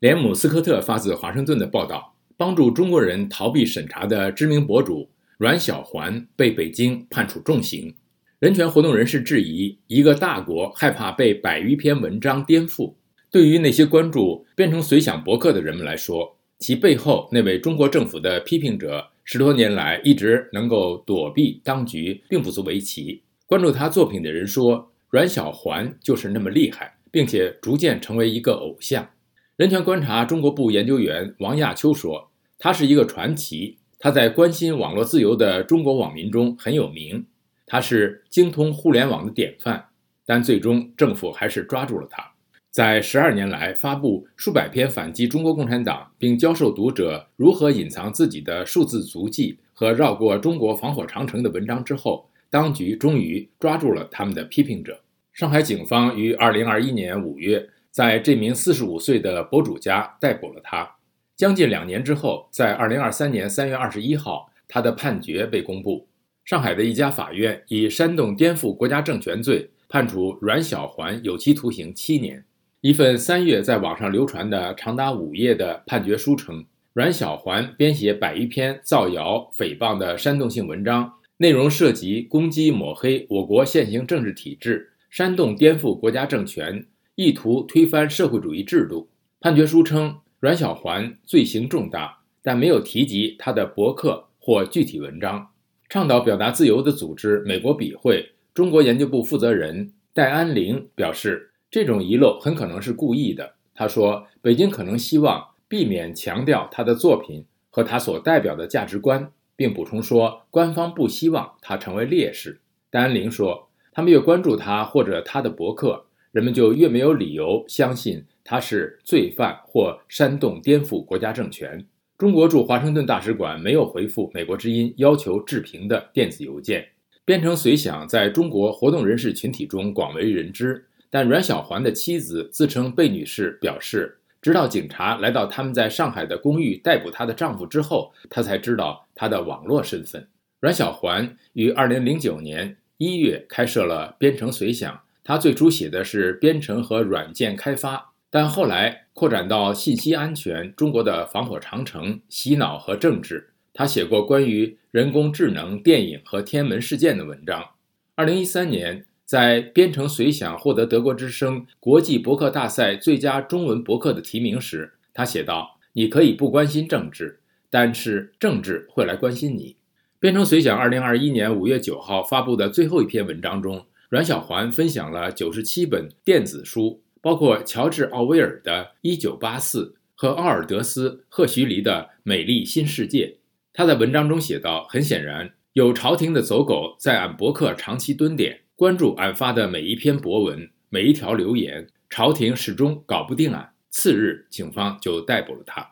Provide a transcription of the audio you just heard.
连姆斯科特发自华盛顿的报道，帮助中国人逃避审查的知名博主阮小环被北京判处重刑。人权活动人士质疑，一个大国害怕被百余篇文章颠覆。对于那些关注编程随想博客的人们来说，其背后那位中国政府的批评者十多年来一直能够躲避当局，并不足为奇。关注他作品的人说，阮小环就是那么厉害，并且逐渐成为一个偶像。人权观察中国部研究员王亚秋说：“他是一个传奇，他在关心网络自由的中国网民中很有名，他是精通互联网的典范。但最终政府还是抓住了他。在十二年来发布数百篇反击中国共产党，并教授读者如何隐藏自己的数字足迹和绕过中国防火长城的文章之后，当局终于抓住了他们的批评者。上海警方于二零二一年五月。”在这名四十五岁的博主家逮捕了他。将近两年之后，在二零二三年三月二十一号，他的判决被公布。上海的一家法院以煽动颠覆国家政权罪判处阮小环有期徒刑七年。一份三月在网上流传的长达五页的判决书称，阮小环编写百余篇造谣诽谤的煽动性文章，内容涉及攻击抹黑我国现行政治体制，煽动颠覆国家政权。意图推翻社会主义制度。判决书称，阮小环罪行重大，但没有提及他的博客或具体文章。倡导表达自由的组织美国笔会中国研究部负责人戴安玲表示，这种遗漏很可能是故意的。他说，北京可能希望避免强调他的作品和他所代表的价值观，并补充说，官方不希望他成为烈士。戴安玲说，他们越关注他或者他的博客。人们就越没有理由相信他是罪犯或煽动颠覆国家政权。中国驻华盛顿大使馆没有回复美国之音要求置评的电子邮件。编程随想在中国活动人士群体中广为人知，但阮小环的妻子自称贝女士表示，直到警察来到他们在上海的公寓逮捕她的丈夫之后，她才知道她的网络身份。阮小环于2009年1月开设了编程随想。他最初写的是编程和软件开发，但后来扩展到信息安全、中国的防火长城、洗脑和政治。他写过关于人工智能、电影和天文事件的文章。二零一三年，在编程随想获得德国之声国际博客大赛最佳中文博客的提名时，他写道：“你可以不关心政治，但是政治会来关心你。”编程随想二零二一年五月九号发布的最后一篇文章中。阮小环分享了九十七本电子书，包括乔治·奥威尔的《一九八四》和奥尔德斯·赫胥黎的《美丽新世界》。他在文章中写道：“很显然，有朝廷的走狗在俺博客长期蹲点，关注俺发的每一篇博文、每一条留言。朝廷始终搞不定俺。次日，警方就逮捕了他。”